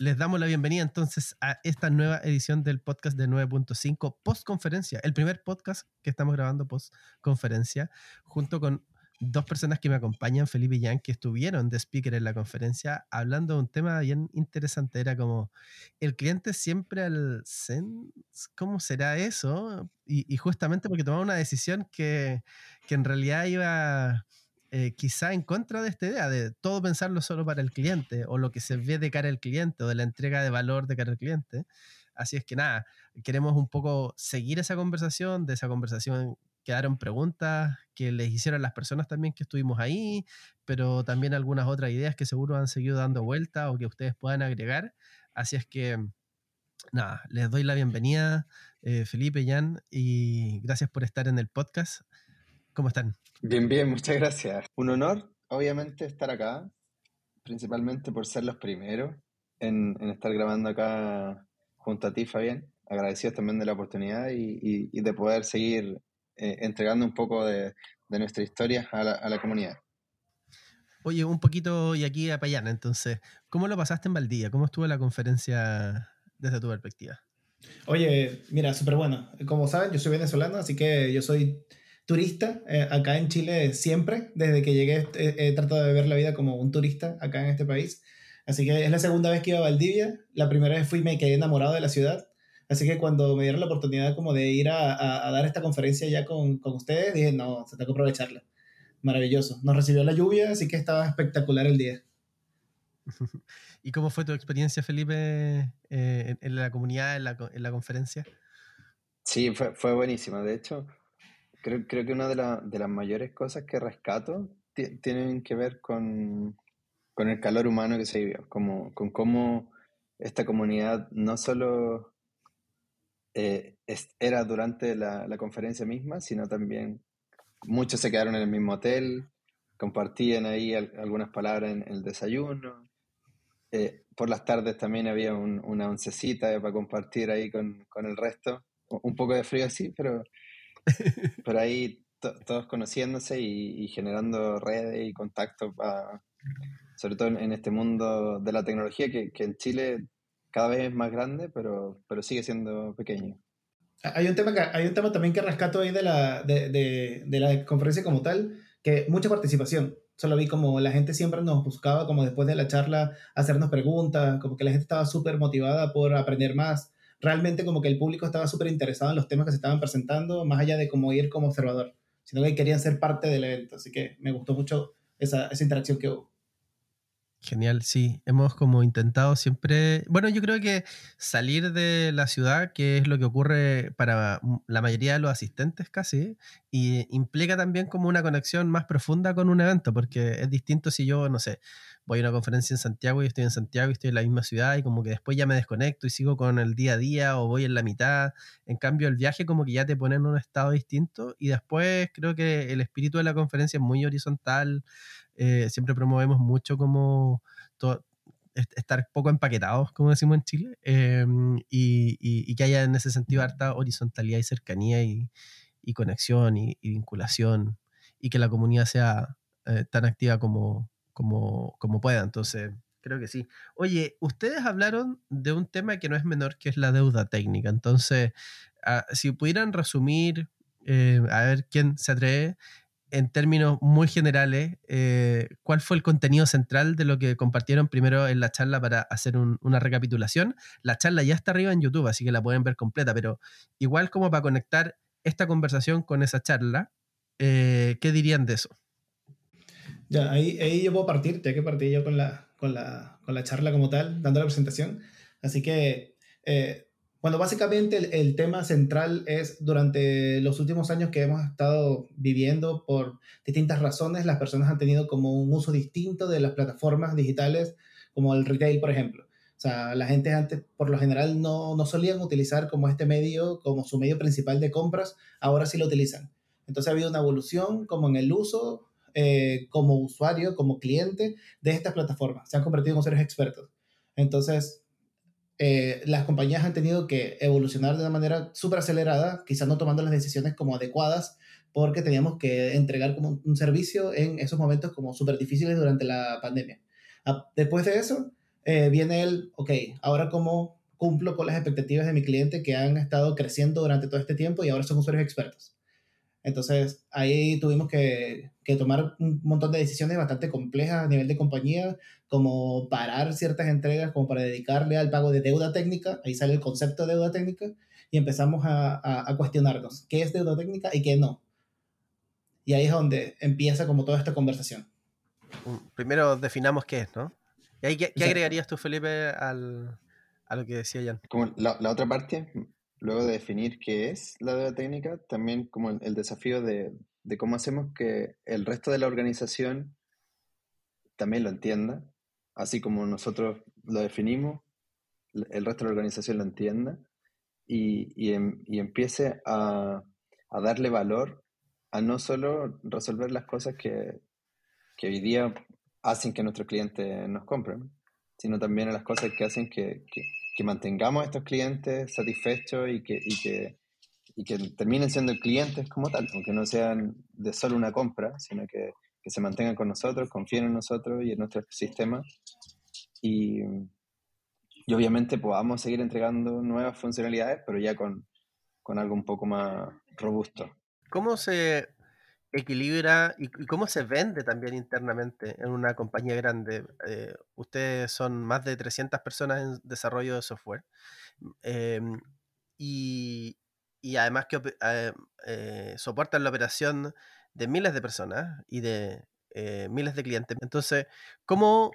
les damos la bienvenida entonces a esta nueva edición del podcast de 9.5 post conferencia, el primer podcast que estamos grabando post conferencia, junto con dos personas que me acompañan, Felipe y Jan, que estuvieron de speaker en la conferencia, hablando de un tema bien interesante. Era como, el cliente siempre al zen, ¿cómo será eso? Y, justamente porque tomaba una decisión que, que en realidad iba eh, quizá en contra de esta idea de todo pensarlo solo para el cliente o lo que se ve de cara al cliente o de la entrega de valor de cara al cliente. Así es que nada, queremos un poco seguir esa conversación, de esa conversación quedaron preguntas que les hicieron las personas también que estuvimos ahí, pero también algunas otras ideas que seguro han seguido dando vuelta o que ustedes puedan agregar. Así es que, nada, les doy la bienvenida, eh, Felipe, Jan, y gracias por estar en el podcast. ¿Cómo están? Bien, bien, muchas gracias. Un honor, obviamente, estar acá, principalmente por ser los primeros en, estar grabando acá junto a ti, Fabián. Agradecidos también de la oportunidad y, de poder seguir eh, entregando un poco de, nuestra historia a la, comunidad. Oye, un poquito y aquí a Payana, entonces, ¿cómo lo pasaste en Valdivia? ¿Cómo estuvo la conferencia desde tu perspectiva? Oye, mira, súper bueno. Como saben, yo soy venezolano, así que yo soy turista eh, acá en Chile siempre. Desde que llegué he, tratado de ver la vida como un turista acá en este país. Así que es la segunda vez que iba a Valdivia. La primera vez fui y me quedé enamorado de la ciudad. Así que cuando me dieron la oportunidad como de ir a, a, dar esta conferencia ya con, con, ustedes, dije, no, se tengo que aprovecharla. Maravilloso. Nos recibió la lluvia, así que estaba espectacular el día. ¿Y cómo fue tu experiencia, Felipe, eh, en, la comunidad, en la, en la conferencia? Sí, fue, fue buenísima. De hecho, Creo, creo que una de, de, las mayores cosas que rescato tienen que ver con, con, el calor humano que se vivió, como, con cómo esta comunidad no solo eh, era durante la, la, conferencia misma, sino también muchos se quedaron en el mismo hotel, compartían ahí algunas palabras en el desayuno. Eh, por las tardes también había una oncecita para compartir ahí con, con el resto. Un poco de frío así, pero por ahí todos conociéndose y, generando redes y contactos, sobre todo en, este mundo de la tecnología que, que, en Chile cada vez es más grande, pero, pero sigue siendo pequeño. Hay un tema, que, hay un tema también que rescato ahí de la, de, de, de la conferencia como tal, que mucha participación. Solo vi como la gente siempre nos buscaba, como después de la charla, hacernos preguntas, como que la gente estaba súper motivada por aprender más realmente como que el público estaba súper interesado en los temas que se estaban presentando, más allá de como ir como observador, sino que querían ser parte del evento. Así que me gustó mucho esa, esa interacción que hubo. Genial, sí. Hemos como intentado siempre, bueno, yo creo que salir de la ciudad, que es lo que ocurre para la mayoría de los asistentes casi, y implica también como una conexión más profunda con un evento, porque es distinto si yo, no sé, voy a una conferencia en Santiago y estoy en Santiago y estoy en la misma ciudad y como que después ya me desconecto y sigo con el día a día o voy en la mitad. En cambio, el viaje como que ya te pone en un estado distinto y después creo que el espíritu de la conferencia es muy horizontal. Eh, siempre promovemos mucho como estar poco empaquetados, como decimos en Chile, em, y, que haya en ese sentido harta horizontalidad y cercanía y, conexión y, vinculación y que la comunidad sea eh, tan activa como, como, como pueda. Entonces, creo que sí. Oye, ustedes hablaron de un tema que no es menor, que es la deuda técnica. Entonces, ah, si pudieran resumir, eh, a ver quién se atreve, en términos muy generales, eh, ¿cuál fue el contenido central de lo que compartieron primero en la charla para hacer una recapitulación? La charla ya está arriba en YouTube, así que la pueden ver completa, pero igual como para conectar esta conversación con esa charla, eh, ¿qué dirían de eso? Ya, ahí, yo puedo partir, ya que partí yo con la, con la, con la charla como tal, dando la presentación. Así que, eh, bueno, básicamente el, tema central es durante los últimos años que hemos estado viviendo por distintas razones, las personas han tenido como un uso distinto de las plataformas digitales, como el retail, por ejemplo. O sea, la gente antes, por lo general, no, no solían utilizar como este medio, como su medio principal de compras, ahora sí lo utilizan. Entonces ha habido una evolución como en el uso eh, como usuario, como cliente de estas plataformas. Se han convertido en seres expertos. Entonces, eh, las compañías han tenido que evolucionar de una manera súper acelerada, quizás no tomando las decisiones como adecuadas, porque teníamos que entregar como un servicio en esos momentos como súper difíciles durante la pandemia. Ah, después de eso, eh, viene el, ok, ahora cómo cumplo con las expectativas de mi cliente que han estado creciendo durante todo este tiempo y ahora son usuarios expertos. Entonces ahí tuvimos que, que, tomar un montón de decisiones bastante complejas a nivel de compañía, como parar ciertas entregas, como para dedicarle al pago de deuda técnica, ahí sale el concepto de deuda técnica, y empezamos a, a, cuestionarnos qué es deuda técnica y qué no. Y ahí es donde empieza como toda esta conversación. Primero definamos qué es, ¿no? ¿Y qué, qué agregarías tú, Felipe, al, a lo que decía Jan. Como la, la, otra parte, luego de definir qué es la deuda técnica, también como el, desafío de, de, cómo hacemos que el resto de la organización también lo entienda, así como nosotros lo definimos, el resto de la organización lo entienda y, y, em, y empiece a, a, darle valor a no solo resolver las cosas que, que hoy día hacen que nuestros clientes nos compren, sino también a las cosas que hacen que, que mantengamos a estos clientes satisfechos y que, y que, y que terminen siendo clientes como tal, aunque no sean de solo una compra, sino que, que se mantengan con nosotros, confíen en nosotros y en nuestro sistema. Y, y obviamente podamos seguir entregando nuevas funcionalidades, pero ya con, con algo un poco más robusto. ¿Cómo se equilibra y, cómo se vende también internamente en una compañía grande. Eh, ustedes son más de 300 personas en desarrollo de software em, y, y, además que eh, eh, soportan la operación de miles de personas y de miles de clientes. Entonces, ¿cómo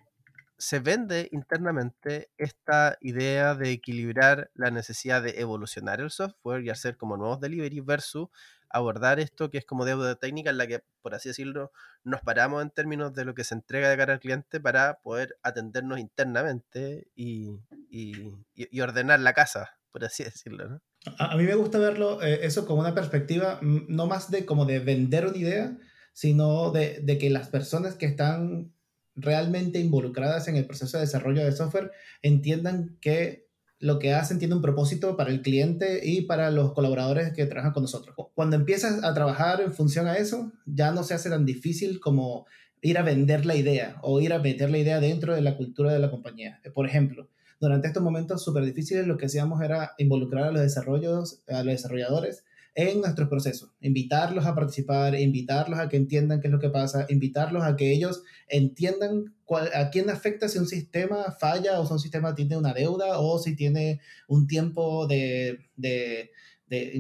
se vende internamente esta idea de equilibrar la necesidad de evolucionar el software y hacer como nuevos deliveries versus abordar esto que es como deuda técnica en la que, por así decirlo, nos paramos en términos de lo que se entrega de cara al cliente para poder atendernos internamente y, y, ordenar la casa, por así decirlo. A, mí me gusta verlo eh, eso como una perspectiva mm, no más de como de vender una idea, sino de, de que las personas que están realmente involucradas en el proceso de desarrollo de software entiendan que lo que hacen tiene un propósito para el cliente y para los colaboradores que trabajan con nosotros. Cuando empiezas a trabajar en función a eso, ya no se hace tan difícil como ir a vender la idea o ir a meter la idea dentro de la cultura de la compañía. Por ejemplo, durante estos momentos súper difíciles lo que hacíamos era involucrar a los, desarrollos, a los desarrolladores en nuestros procesos, invitarlos a participar, invitarlos a que entiendan qué es lo que pasa, invitarlos a que ellos entiendan a quién afecta si un sistema falla o si un sistema tiene una deuda o si tiene un tiempo de, de,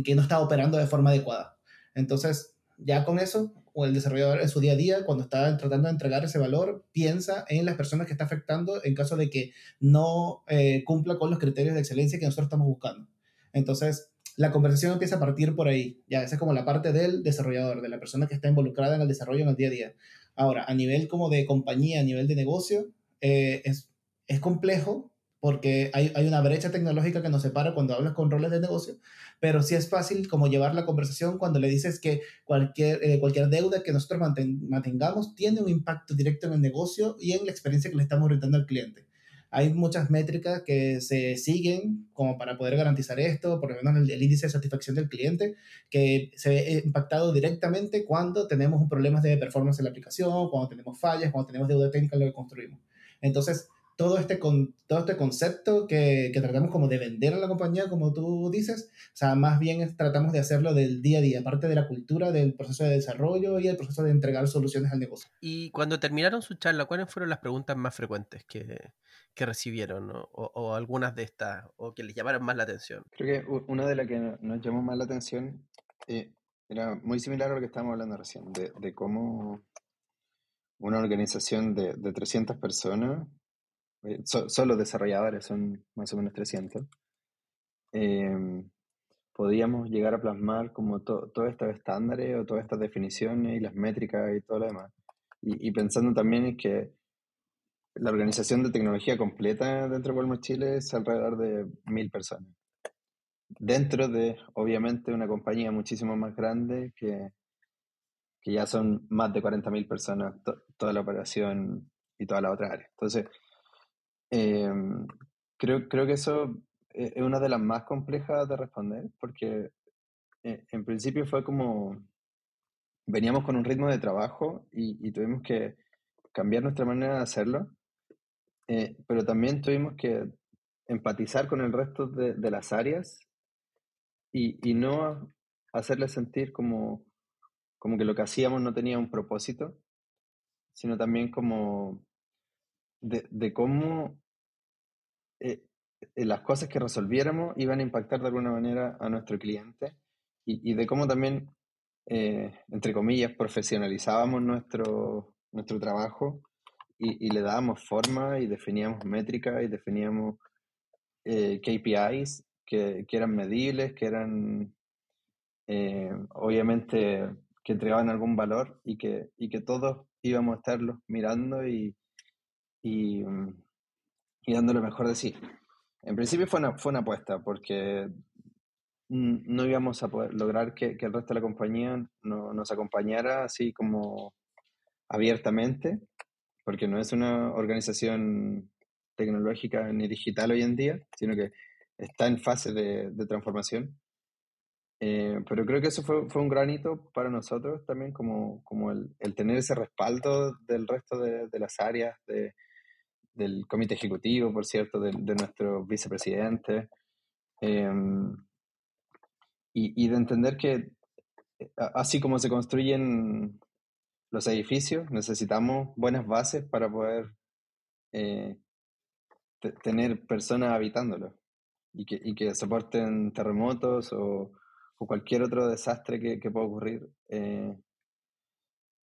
que no está operando de forma adecuada. Entonces, ya con eso, o el desarrollador en su día a día, cuando está tratando de entregar ese valor, piensa en las personas que está afectando en caso de que no eh, cumpla con los criterios de excelencia que nosotros estamos buscando. Entonces, la conversación empieza a partir por ahí. Ya, esa es como la parte del desarrollador, de la persona que está involucrada en el desarrollo en el día a día. Ahora, a nivel como de compañía, a nivel de negocio, eh, es, es complejo porque hay, hay, una brecha tecnológica que nos separa cuando hablas con roles de negocio, pero sí es fácil como llevar la conversación cuando le dices que cualquier, eh, cualquier deuda que nosotros mantengamos tiene un impacto directo en el negocio y en la experiencia que le estamos brindando al cliente hay muchas métricas que se siguen como para poder garantizar esto, por lo menos el, índice de satisfacción del cliente, que se ve impactado directamente cuando tenemos un problema de performance en la aplicación, cuando tenemos fallas, cuando tenemos deuda técnica en lo que construimos. Entonces, todo este, con, todo este concepto que, que, tratamos como de vender a la compañía, como tú dices, o sea, más bien tratamos de hacerlo del día a día, parte de la cultura del proceso de desarrollo y el proceso de entregar soluciones al negocio. Y cuando terminaron su charla, ¿cuáles fueron las preguntas más frecuentes que, que recibieron o, o, algunas de estas o que les llamaron más la atención? Creo que una de las que nos llamó más la atención eh, era muy similar a lo que estábamos hablando recién, de, de cómo una organización de, de 300 personas eh, solo desarrolladores son más o menos 300, em, podíamos llegar a plasmar como todos estos estándares o todas estas definiciones y las métricas y todo lo demás. Y, pensando también en que la organización de tecnología completa dentro de Walmart Chile es alrededor de mil personas. Dentro de, obviamente, una compañía muchísimo más grande que, que ya son más de 40.000 personas, toda la operación y toda la otra área. Entonces, Em, creo, creo que eso e, es una de las más complejas de responder porque eh, en principio fue como veníamos con un ritmo de trabajo y, tuvimos que cambiar nuestra manera de hacerlo eh, pero también tuvimos que empatizar con el resto de, de las áreas y, y, no hacerles sentir como, como que lo que hacíamos no tenía un propósito, sino también como de, cómo eh, eh, las cosas que resolviéramos iban a impactar de alguna manera a nuestro cliente y, de cómo también, eh, entre comillas, profesionalizábamos nuestro, nuestro trabajo y, le dábamos forma y definíamos métricas y definíamos KPIs que, que, eran medibles, que eran obviamente que entregaban algún valor y que, y que todos íbamos a estarlos mirando y, y, y dando lo mejor de sí. En principio fue una, fue una apuesta porque no íbamos a poder lograr que, que el resto de la compañía no, nos acompañara así como abiertamente, porque no es una organización tecnológica ni digital hoy en día, sino que está en fase de, de transformación. Eh, pero creo que eso fue, fue, un granito para nosotros también, como, como el, el tener ese respaldo del resto de, de las áreas, de, del comité ejecutivo, por cierto, de, de nuestro vicepresidente, eh, y, de entender que eh, así como se construyen los edificios, necesitamos buenas bases para poder eh, tener personas habitándolos y que, y que soporten terremotos o, cualquier otro desastre que, pueda ocurrir eh,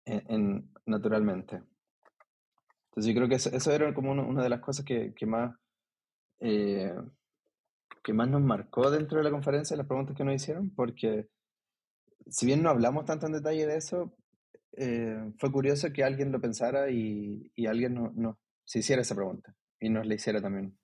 en, en, naturalmente. Entonces yo creo que eso, eso era como uno, una de las cosas que, que más eh, que más nos marcó dentro de la conferencia, las preguntas que nos hicieron, porque si bien no hablamos tanto en detalle de eso, eh, fue curioso que alguien lo pensara y, y alguien no, no, se hiciera esa pregunta y nos la hiciera también.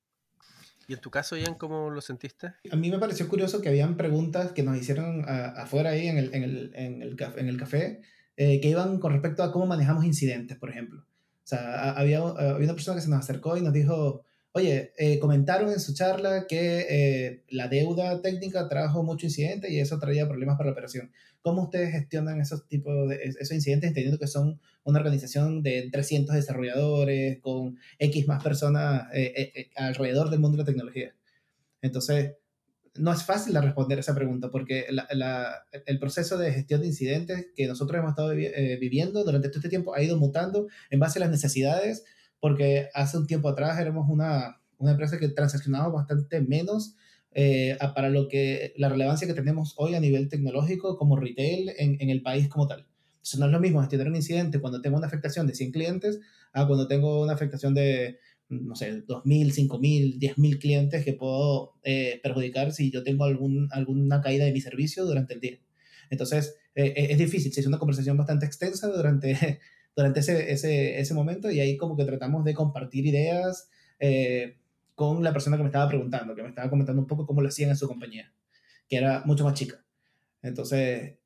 ¿Y en tu caso, Ian, cómo lo sentiste? A mí me pareció curioso que habían preguntas que nos hicieron a, afuera ahí en el, en el, en el, en el café, eh, que iban con respecto a cómo manejamos incidentes, por ejemplo. O sea, había, había una persona que se nos acercó y nos dijo, oye, eh, comentaron en su charla que eh, la deuda técnica trajo mucho incidente y eso traía problemas para la operación. ¿Cómo ustedes gestionan esos tipos de esos incidentes, entendiendo que son una organización de 300 desarrolladores con X más personas eh, alrededor del mundo de la tecnología? Entonces, no es fácil de responder esa pregunta porque la, el proceso de gestión de incidentes que nosotros hemos estado eh, viviendo durante todo este tiempo ha ido mutando en base a las necesidades porque hace un tiempo atrás éramos una, una empresa que transaccionaba bastante menos eh, para lo que la relevancia que tenemos hoy a nivel tecnológico como retail en, en el país como tal. Entonces no es lo mismo gestionar un incidente cuando tengo una afectación de 100 clientes a cuando tengo una afectación de no sé, 2.000, 5.000, 10.000 clientes que puedo eh, perjudicar si yo tengo algún, alguna caída de mi servicio durante el día. Entonces, eh, eh es difícil, se hizo una conversación bastante extensa durante, durante ese, ese, ese, momento y ahí como que tratamos de compartir ideas eh, con la persona que me estaba preguntando, que me estaba comentando un poco cómo lo hacían en su compañía, que era mucho más chica. Entonces,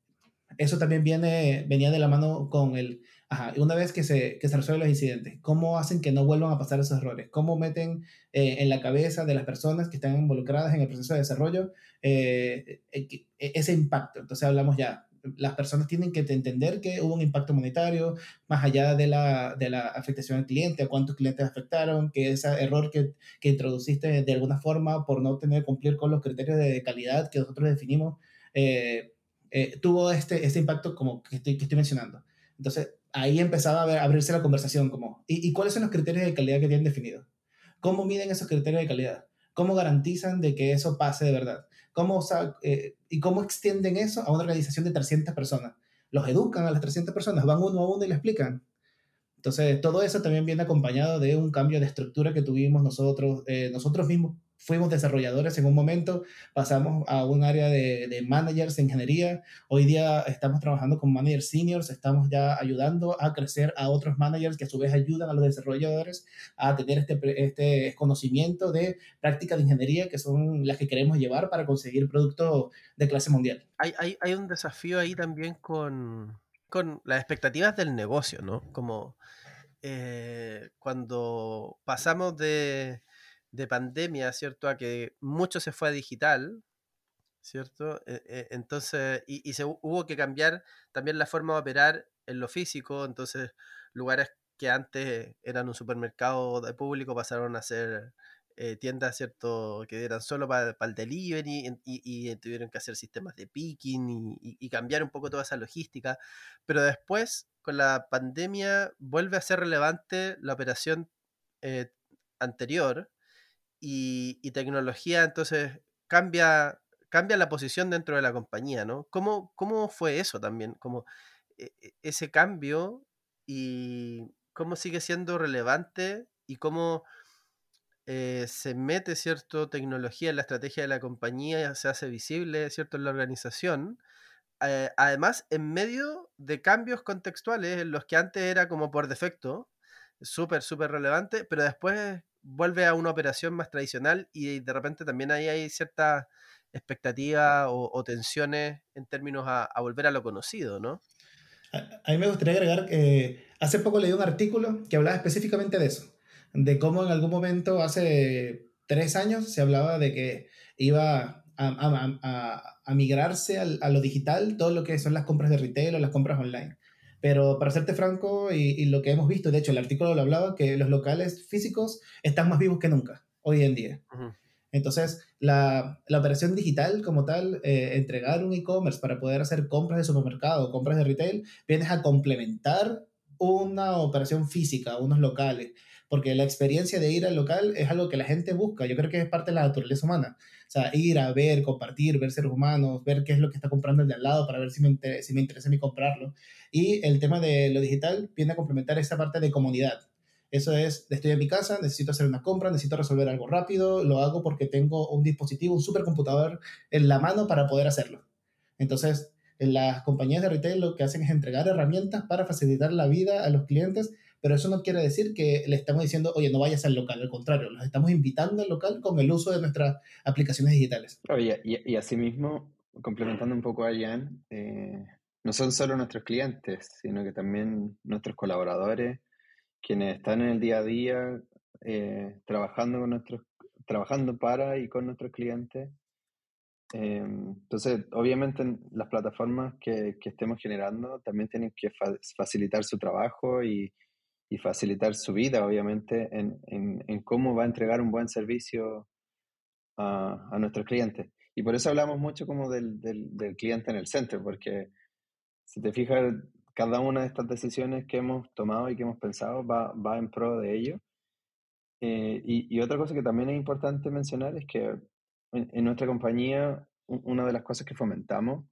eso también viene, venía de la mano con el, ajá, una vez que se, que se resuelven los incidentes, ¿cómo hacen que no vuelvan a pasar esos errores? ¿Cómo meten eh, en la cabeza de las personas que están involucradas en el proceso de desarrollo eh, eh, e, ese impacto? Entonces hablamos ya, las personas tienen que entender que hubo un impacto monetario, más allá de la, de la afectación al cliente, a cuántos clientes afectaron, que ese error que, que introduciste de alguna forma por no tener cumplir con los criterios de calidad que nosotros definimos, eh, eh, tuvo este, este impacto como que estoy, que estoy mencionando. Entonces, ahí empezaba a, ver, a abrirse la conversación como, ¿y, ¿y, cuáles son los criterios de calidad que tienen definidos? ¿Cómo miden esos criterios de calidad? ¿Cómo garantizan de que eso pase de verdad? ¿Cómo, eh, ¿Y cómo extienden eso a una organización de 300 personas? ¿Los educan a las 300 personas? ¿Van uno a uno y le explican? Entonces, todo eso también viene acompañado de un cambio de estructura que tuvimos nosotros, eh, nosotros mismos fuimos desarrolladores en un momento, pasamos a un área de, de, managers de ingeniería, hoy día estamos trabajando con managers seniors, estamos ya ayudando a crecer a otros managers que a su vez ayudan a los desarrolladores a tener este, este conocimiento de prácticas de ingeniería que son las que queremos llevar para conseguir productos de clase mundial. Hay, hay, hay un desafío ahí también con, con las expectativas del negocio, ¿no? Como eh, cuando pasamos de de pandemia, ¿cierto? A que mucho se fue a digital, ¿cierto? Entonces, y, y, se hubo que cambiar también la forma de operar en lo físico, entonces lugares que antes eran un supermercado de público pasaron a ser eh, tiendas, ¿cierto?, que eran solo para, el delivery y, tuvieron que hacer sistemas de picking y, cambiar un poco toda esa logística. Pero después, con la pandemia, vuelve a ser relevante la operación eh, anterior y, tecnología, entonces cambia, cambia la posición dentro de la compañía, ¿no? ¿Cómo, cómo fue eso también? Como e, e, ese cambio y cómo sigue siendo relevante y cómo eh, se mete cierto tecnología en la estrategia de la compañía, se hace visible cierto en la organización. Eh, además, en medio de cambios contextuales en los que antes era como por defecto, súper, súper relevante, pero después vuelve a una operación más tradicional y de repente también ahí hay cierta expectativa o, tensiones en términos a, a, volver a lo conocido, ¿no? A, mí me gustaría agregar que hace poco leí un artículo que hablaba específicamente de eso, de cómo en algún momento, hace tres años, se hablaba de que iba a, a migrarse a lo digital todo lo que son las compras de retail o las compras online. Pero para serte franco, y, lo que hemos visto, de hecho el artículo lo hablaba, que los locales físicos están más vivos que nunca hoy en día. Entonces, la, la, operación digital como tal, eh, entregar un e-commerce para poder hacer compras de supermercado, compras de retail, vienes a complementar una operación física, unos locales, porque la experiencia de ir al local es algo que la gente busca, yo creo que es parte de la naturaleza humana, o sea, ir a ver, compartir, ver seres humanos, ver qué es lo que está comprando el de al lado para ver si me, interesa, si me interesa a mí comprarlo. Y el tema de lo digital viene a complementar esa parte de comunidad, eso es, estoy en mi casa, necesito hacer una compra, necesito resolver algo rápido, lo hago porque tengo un dispositivo, un supercomputador en la mano para poder hacerlo. Entonces, en las compañías de retail lo que hacen es entregar herramientas para facilitar la vida a los clientes, pero eso no quiere decir que le estamos diciendo, oye, no vayas al local, al contrario, los estamos invitando al local con el uso de nuestras aplicaciones digitales. Oye, y, y asimismo, complementando un poco a Jan, eh, no son solo nuestros clientes, sino que también nuestros colaboradores, quienes están en el día a día eh, trabajando, con nuestros, trabajando para y con nuestros clientes. Em, entonces, obviamente las plataformas que, que, estemos generando también tienen que facilitar su trabajo y, y, facilitar su vida, obviamente, en, en, cómo va a entregar un buen servicio a, a, nuestros clientes. Y por eso hablamos mucho como del, del, cliente en el centro, porque si te fijas, cada una de estas decisiones que hemos tomado y que hemos pensado va, va en pro de ello. Eh, y, otra cosa que también es importante mencionar es que en, nuestra compañía una de las cosas que fomentamos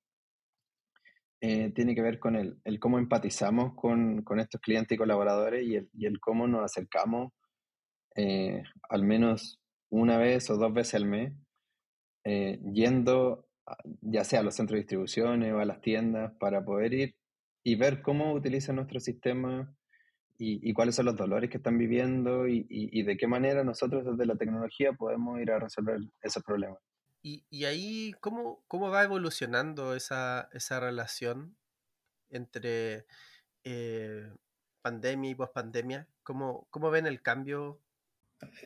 eh, tiene que ver con el, el cómo empatizamos con, con, estos clientes y colaboradores y el, y el cómo nos acercamos eh, al menos una vez o dos veces al mes, yendo ya sea a los centros de distribución o a las tiendas para poder ir y ver cómo utilizan nuestro sistema y, y, cuáles son los dolores que están viviendo y, y, de qué manera nosotros desde la tecnología podemos ir a resolver esos problemas. Y, y ahí, ¿cómo, ¿cómo va evolucionando esa, esa relación entre eh, pandemia y pospandemia? ¿Cómo, ¿Cómo ven el cambio?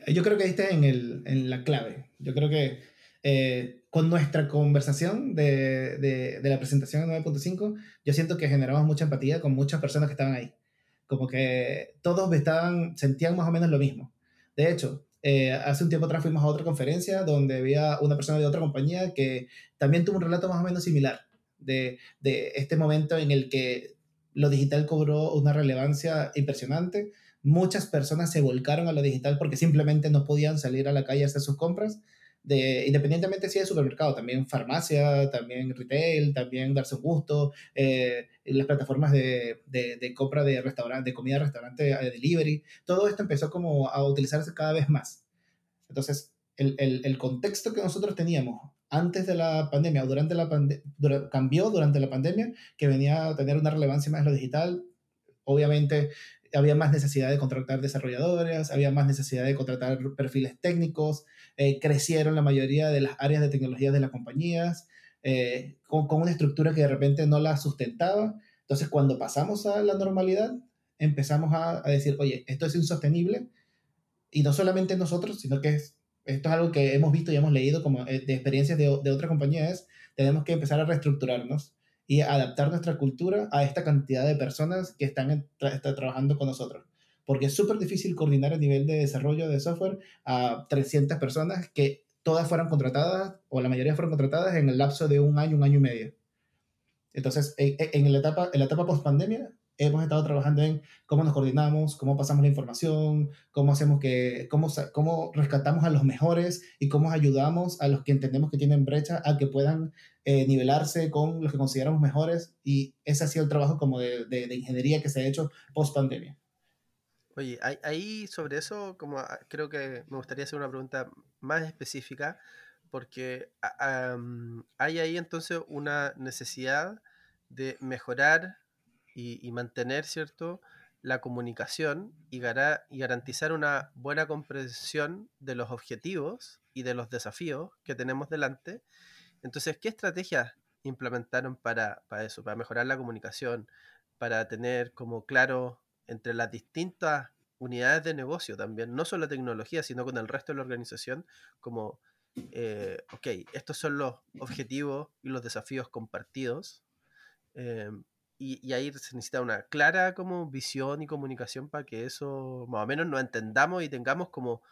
Yo creo que está en, el, en la clave. Yo creo que eh, con nuestra conversación de, de, de la presentación 9.5, yo siento que generamos mucha empatía con muchas personas que estaban ahí. Como que todos estaban, sentían más o menos lo mismo. De hecho, eh, hace un tiempo atrás fuimos a otra conferencia donde había una persona de otra compañía que también tuvo un relato más o menos similar de, de este momento en el que lo digital cobró una relevancia impresionante. Muchas personas se volcaron a lo digital porque simplemente no podían salir a la calle a hacer sus compras de, independientemente si es supermercado, también farmacia, también retail, también darse un gusto, eh, las plataformas de, de, compra de restaurante, de comida restaurante, de delivery, todo esto empezó como a utilizarse cada vez más. Entonces, el, el, el contexto que nosotros teníamos antes de la pandemia o durante la pandemia, cambió durante la pandemia, que venía a tener una relevancia más en lo digital. Obviamente, había más necesidad de contratar desarrolladores, había más necesidad de contratar perfiles técnicos, eh, crecieron la mayoría de las áreas de tecnología de las compañías, eh, con, una estructura que de repente no la sustentaba. Entonces, cuando pasamos a la normalidad, empezamos a, decir, oye, esto es insostenible, y no solamente nosotros, sino que es, esto es algo que hemos visto y hemos leído como eh, de experiencias de otras compañías, tenemos que empezar a reestructurarnos y adaptar nuestra cultura a esta cantidad de personas que están, trabajando con nosotros. porque es súper difícil coordinar a nivel de desarrollo de software a 300 personas que todas fueran contratadas, o la mayoría fueron contratadas en el lapso de un año, un año y medio. Entonces, en, la etapa, en la etapa post-pandemia, hemos estado trabajando en cómo nos coordinamos, cómo pasamos la información, cómo hacemos que, cómo, cómo rescatamos a los mejores y cómo ayudamos a los que entendemos que tienen brecha a que puedan eh, nivelarse con los que consideramos mejores. Y ese ha sido el trabajo como de, ingeniería que se ha hecho post pandemia. Oye, ahí sobre eso, como ah, creo que me gustaría hacer una pregunta más específica, porque hay ahí entonces una necesidad de mejorar y, mantener, ¿cierto?, la comunicación y, y garantizar una buena comprensión de los objetivos y de los desafíos que tenemos delante. Entonces, ¿qué estrategias implementaron para, para eso, para mejorar la comunicación, para tener como claro entre las distintas unidades de negocio también, no solo tecnología, sino con el resto de la organización, como, eh, ok, estos son los objetivos y los desafíos compartidos, eh, y, ahí se necesita una clara como visión y comunicación para que eso más o menos nos entendamos y tengamos como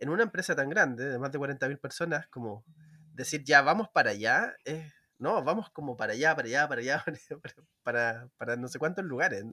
en una empresa tan grande, de más de 40.000 personas, como decir ya vamos para allá, no, vamos como para allá, para allá, para allá, para, para, no sé cuántos lugares,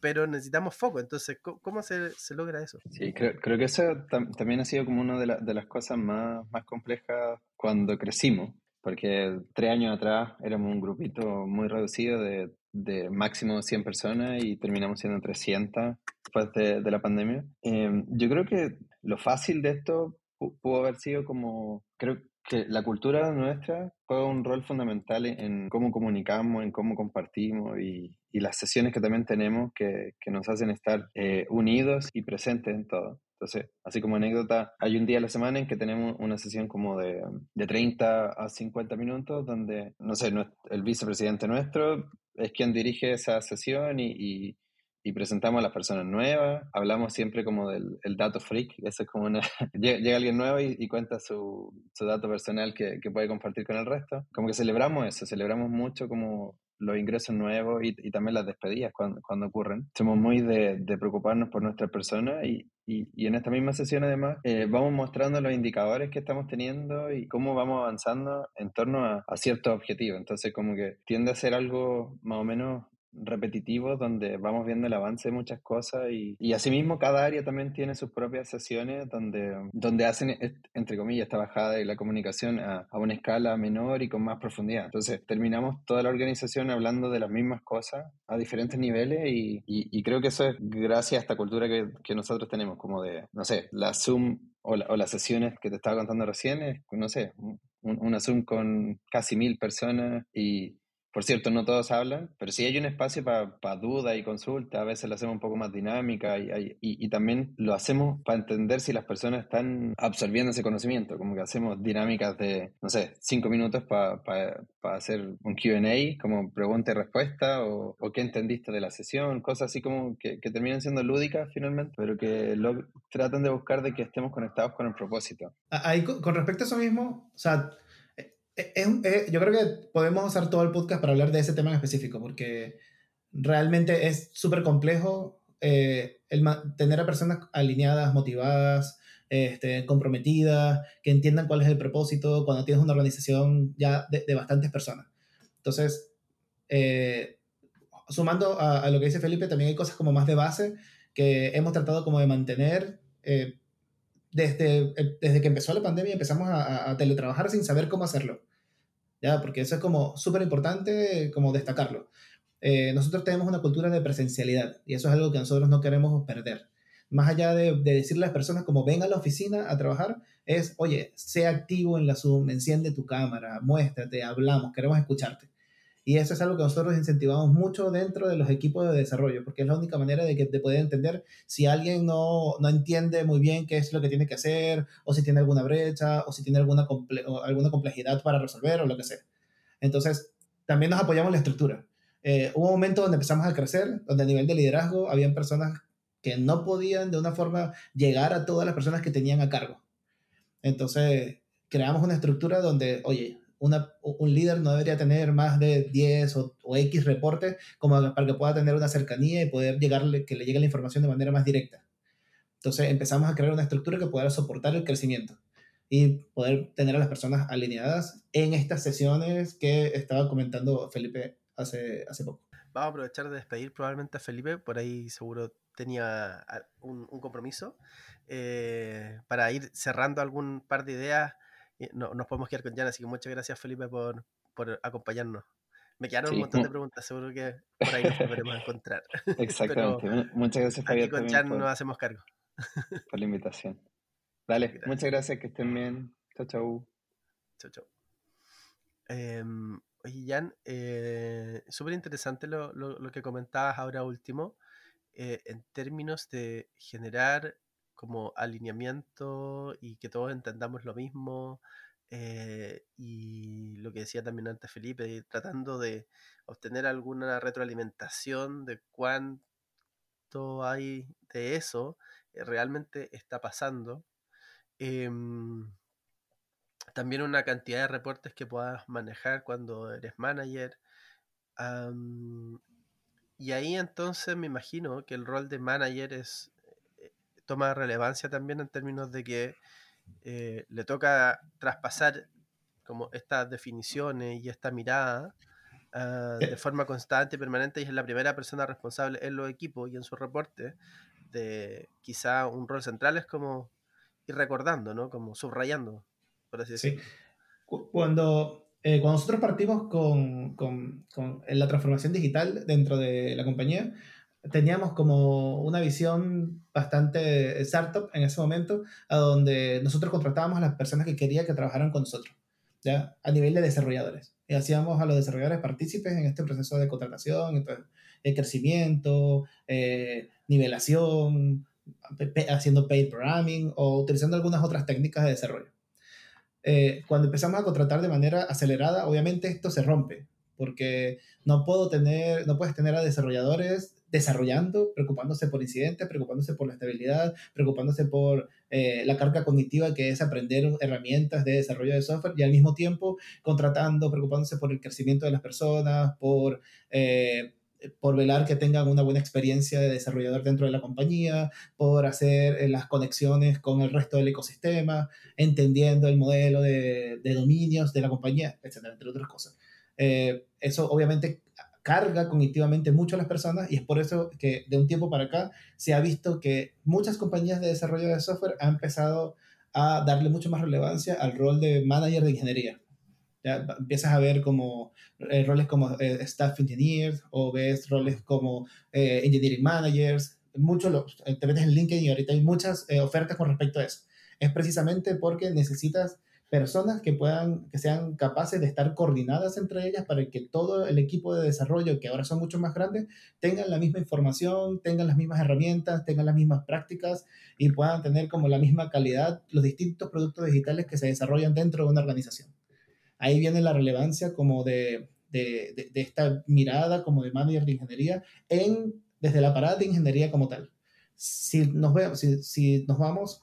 pero necesitamos foco, entonces, ¿cómo, se, se, logra eso? Sí, creo, creo que eso también ha sido como una de, de las cosas más, más complejas cuando crecimos, porque tres años atrás éramos un grupito muy reducido de, de máximo 100 personas y terminamos siendo 300 después de, de la pandemia. Em, yo creo que lo fácil de esto pudo haber sido como, creo que la cultura nuestra juega un rol fundamental en, cómo comunicamos, en cómo compartimos y, y, las sesiones que también tenemos que, que nos hacen estar eh, unidos y presentes en todo. Entonces, así como anécdota, hay un día a la semana en que tenemos una sesión como de, de 30 a 50 minutos donde, no sé, el vicepresidente nuestro es quien dirige esa sesión y, y, presentamos a las personas nuevas. Hablamos siempre como del el dato freak, eso es como una... llega alguien nuevo y, cuenta su, su, dato personal que, que puede compartir con el resto. Como que celebramos eso, celebramos mucho como los ingresos nuevos y, y también las despedidas cuando, cuando, ocurren. Somos muy de, de preocuparnos por nuestra persona y, y, en esta misma sesión además eh, vamos mostrando los indicadores que estamos teniendo y cómo vamos avanzando en torno a ciertos objetivos. Entonces como que tiende a ser algo más o menos repetitivos donde vamos viendo el avance de muchas cosas y, y asimismo cada área también tiene sus propias sesiones donde, donde hacen, entre comillas, esta bajada de la comunicación a, a, una escala menor y con más profundidad. Entonces terminamos toda la organización hablando de las mismas cosas a diferentes niveles y, y, creo que eso es gracias a esta cultura que, que, nosotros tenemos, como de, no sé, la Zoom o, o las sesiones que te estaba contando recién, es, no sé, una Zoom con casi mil personas y por cierto, no todos hablan, pero sí hay un espacio para duda y consulta. A veces lo hacemos un poco más dinámica y, y, también lo hacemos para entender si las personas están absorbiendo ese conocimiento. Como que hacemos dinámicas de, no sé, cinco minutos para hacer un QA, como pregunta y respuesta, o, o, qué entendiste de la sesión, cosas así como que, que terminan siendo lúdicas finalmente, pero que lo, tratan de buscar de que estemos conectados con el propósito. Ahí, con respecto a eso mismo, o sea yo creo que podemos usar todo el podcast para hablar de ese tema en específico, porque realmente es súper complejo eh, el tener a personas alineadas, motivadas, este, comprometidas, que entiendan cuál es el propósito cuando tienes una organización ya de, bastantes personas. Entonces, eh, sumando a, lo que dice Felipe, también hay cosas como más de base que hemos tratado como de mantener. Eh, desde, desde que empezó la pandemia empezamos a, a, teletrabajar sin saber cómo hacerlo. ¿Ya? Porque eso es como súper importante como destacarlo. Eh, nosotros tenemos una cultura de presencialidad y eso es algo que nosotros no queremos perder. Más allá de, de decirle a las personas como ven a la oficina a trabajar, es, oye, sea activo en la Zoom, enciende tu cámara, muéstrate, hablamos, queremos escucharte. Y eso es algo que nosotros incentivamos mucho dentro de los equipos de desarrollo, porque es la única manera de, que, de poder entender si alguien no, no entiende muy bien qué es lo que tiene que hacer, o si tiene alguna brecha, o si tiene alguna, alguna complejidad para resolver, o lo que sea. Entonces, también nos apoyamos en la estructura. Eh, hubo un momento donde empezamos a crecer, donde a nivel de liderazgo habían personas que no podían de una forma llegar a todas las personas que tenían a cargo. Entonces, creamos una estructura donde, oye, un líder no debería tener más de 10 o, X reportes como para que pueda tener una cercanía y poder llegarle, que le llegue la información de manera más directa. Entonces empezamos a crear una estructura que pudiera soportar el crecimiento y poder tener a las personas alineadas en estas sesiones que estaba comentando Felipe hace, hace poco. Vamos a aprovechar de despedir probablemente a Felipe, por ahí seguro tenía un, un compromiso, eh, para ir cerrando algún par de ideas. No, nos podemos quedar con Jan, así que muchas gracias Felipe por, por acompañarla. Me quedaron un montón de preguntas, seguro que por ahí nos volveremos a encontrar. Exactamente. muchas gracias, Fabián. Aquí con Jan nos hacemos cargo. Por la invitación. Dale, muchas gracias, que estén bien. Chao, chao. Chao, chao. Em, oye, Jan, eh, súper interesante lo, lo, lo, que comentabas ahora último, eh, en términos de generar como alineamiento y que todos entendamos lo mismo. Eh, y lo que decía también antes Felipe, tratando de obtener alguna retroalimentación de cuánto hay de eso eh, realmente está pasando. Em, también una cantidad de reportes que puedas manejar cuando eres manager. y ahí entonces me imagino que el rol de manager es toma relevancia también en términos de que eh, le toca traspasar como estas definiciones y esta mirada ah, de forma constante y permanente y es la primera persona responsable en los equipos y en su reporte de quizá un rol central es como ir recordando, ¿no? Como subrayando, por así decirlo. Cuando, eh, cuando nosotros partimos con, con, con, la transformación digital dentro de la compañía, teníamos como una visión bastante startup en ese momento, a donde nosotros contratábamos a las personas que quería que trabajaran con nosotros, ¿ya? A nivel de desarrolladores. Y hacíamos a los desarrolladores partícipes en este proceso de contratación, entonces, el crecimiento, eh, nivelación, haciendo paid programming o utilizando algunas otras técnicas de desarrollo. Eh, cuando empezamos a contratar de manera acelerada, obviamente esto se rompe, porque no puedo tener, no puedes tener a desarrolladores desarrollando, preocupándose por incidentes, preocupándose por la estabilidad, preocupándose por eh, la carga cognitiva que es aprender herramientas de desarrollo de software y al mismo tiempo contratando, preocupándose por el crecimiento de las personas, por... Eh, por velar que tengan una buena experiencia de desarrollador dentro de la compañía, por hacer eh, las conexiones con el resto del ecosistema, entendiendo el modelo de, de dominios de la compañía, etcétera, entre otras cosas. Eso obviamente carga cognitivamente mucho a las personas y es por eso que de un tiempo para acá se ha visto que muchas compañías de desarrollo de software han empezado a darle mucho más relevancia al rol de manager de ingeniería. Ya empiezas a ver como eh, roles como eh, staff engineers o ves roles como eh, engineering managers. Mucho lo, te metes en LinkedIn y ahorita hay muchas ofertas con respecto a eso. Es precisamente porque necesitas personas que puedan, que sean capaces de estar coordinadas entre ellas para que todo el equipo de desarrollo, que ahora son mucho más grandes, tengan la misma información, tengan las mismas herramientas, tengan las mismas prácticas y puedan tener como la misma calidad los distintos productos digitales que se desarrollan dentro de una organización. Ahí viene la relevancia como de, de, de, esta mirada como de manager de ingeniería en, desde la parada de ingeniería como tal. Si nos, vemos, si, si nos vamos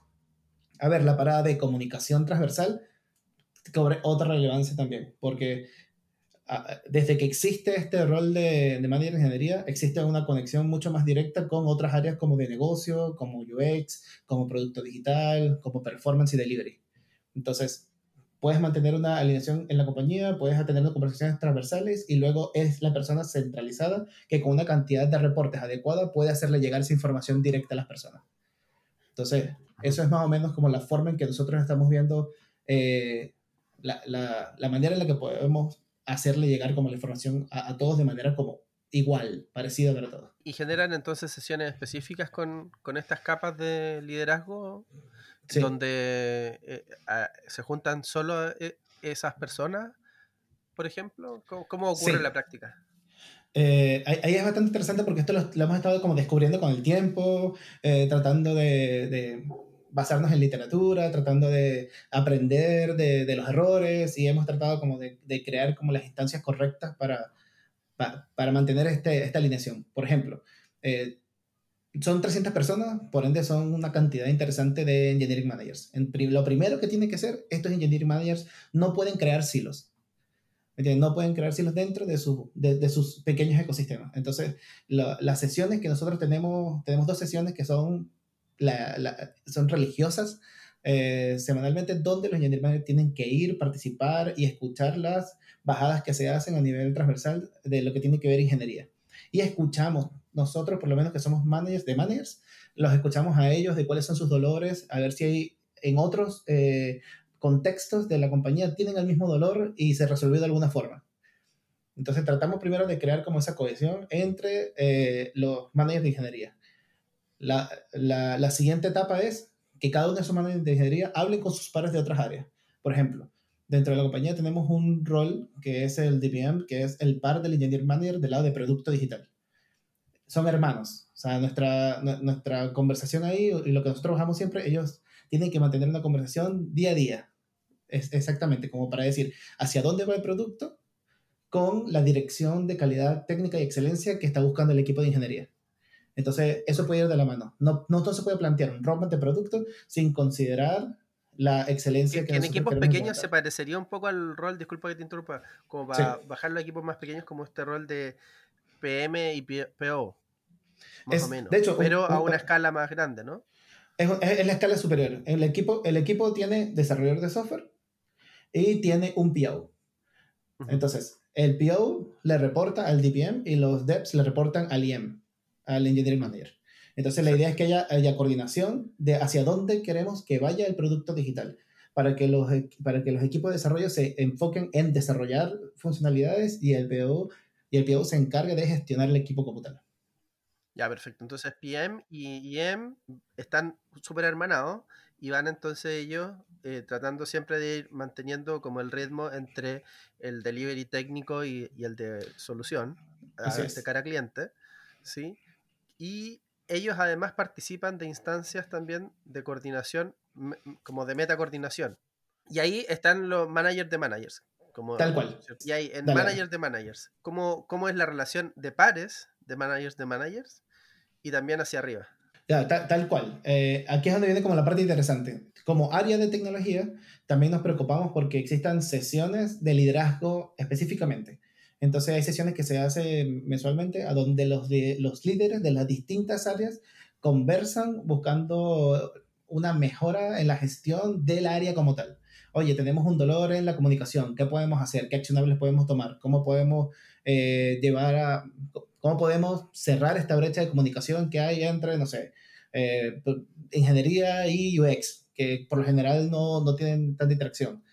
a ver la parada de comunicación transversal, cobre otra relevancia también, porque ah, desde que existe este rol de, de manager de ingeniería, existe una conexión mucho más directa con otras áreas como de negocio, como UX, como producto digital, como performance y delivery. Entonces, puedes mantener una alineación en la compañía, puedes tener conversaciones transversales y luego es la persona centralizada que con una cantidad de reportes adecuada puede hacerle llegar esa información directa a las personas. Entonces, eso es más o menos como la forma en que nosotros estamos viendo eh, la, la, la, manera en la que podemos hacerle llegar como la información a, a, todos de manera como igual, parecida para todos. ¿Y generan entonces sesiones específicas con, con estas capas de liderazgo sí. donde eh, a, se juntan solo eh, esas personas, por ejemplo? ¿Cómo, cómo ocurre sí. en la práctica? Eh, ahí es bastante interesante porque esto lo, lo, hemos estado como descubriendo con el tiempo, tratando de, de, basarnos en literatura, tratando de aprender de, de los errores y hemos tratado como de, de, crear como las instancias correctas para, para, para mantener este, esta alineación. Por ejemplo, eh, son 300 personas, por ende son una cantidad interesante de engineering managers. En, lo primero que tiene que ser, estos engineering managers no pueden crear silos. No pueden crear silos dentro de, su, de, de sus pequeños ecosistemas. Entonces, la, las sesiones que nosotros tenemos, tenemos dos sesiones que son son religiosas eh, semanalmente, donde los engineering tienen que ir, participar y escuchar las bajadas que se hacen a nivel transversal de lo que tiene que ver ingeniería. Y escuchamos, nosotros por lo menos que somos managers de managers, los escuchamos a ellos de cuáles son sus dolores, a ver si hay en otros eh, contextos de la compañía tienen el mismo dolor y se resolvió de alguna forma. Entonces tratamos primero de crear como esa cohesión entre eh, los managers de ingeniería. La, la, siguiente etapa es que cada uno de esos managers de ingeniería hablen con sus pares de otras áreas. Por ejemplo, dentro de la compañía tenemos un rol que es el DPM, que es el par del Engineer Manager del lado de producto digital. Son hermanos. O sea, nuestra, nuestra conversación ahí y lo que nosotros trabajamos siempre, ellos tienen que mantener una conversación día a día. Es exactamente como para decir hacia dónde va el producto con la dirección de calidad técnica y excelencia que está buscando el equipo de ingeniería. Entonces, eso puede ir de la mano. No, no todo se puede plantear un roadmap de producto sin considerar la excelencia que, que en equipos pequeños se parecería un poco al rol, disculpa que te interrumpa, como para bajar los equipos más pequeños como este rol de PM y PO, más o menos. De hecho, pero a una escala más grande, ¿no? Es, es, la escala superior. El equipo, el equipo tiene desarrollador de software y tiene un PO. Entonces, el PO le reporta al DPM y los devs le reportan al IM, al Engineering Manager. Entonces la idea es que haya, haya coordinación de hacia dónde queremos que vaya el producto digital para que los, para que los equipos de desarrollo se enfoquen en desarrollar funcionalidades y el PO, y el PO se encargue de gestionar el equipo como tal. Ya, perfecto. Entonces PM y IM están súper hermanados y van entonces ellos eh, tratando siempre de ir manteniendo como el ritmo entre el delivery técnico y, el de solución a este cara cliente, ¿sí? Y ellos además participan de instancias también de coordinación, como de meta coordinación. Y ahí están los managers de managers. Como, Tal cual. Y ahí, en managers de managers, ¿cómo, ¿cómo es la relación de pares de managers de managers y también hacia arriba? tal, cual. Eh, aquí es donde viene como la parte interesante. Como área de tecnología, también nos preocupamos porque existan sesiones de liderazgo específicamente. Entonces hay sesiones que se hacen mensualmente a donde los, de, los líderes de las distintas áreas conversan buscando una mejora en la gestión del área como tal. Oye, tenemos un dolor en la comunicación, ¿qué podemos hacer? ¿Qué accionables podemos tomar? ¿Cómo podemos eh, llevar a, cómo podemos cerrar esta brecha de comunicación que hay entre, no sé, eh, ingeniería y UX, que por lo general no, no tienen tanta interacción?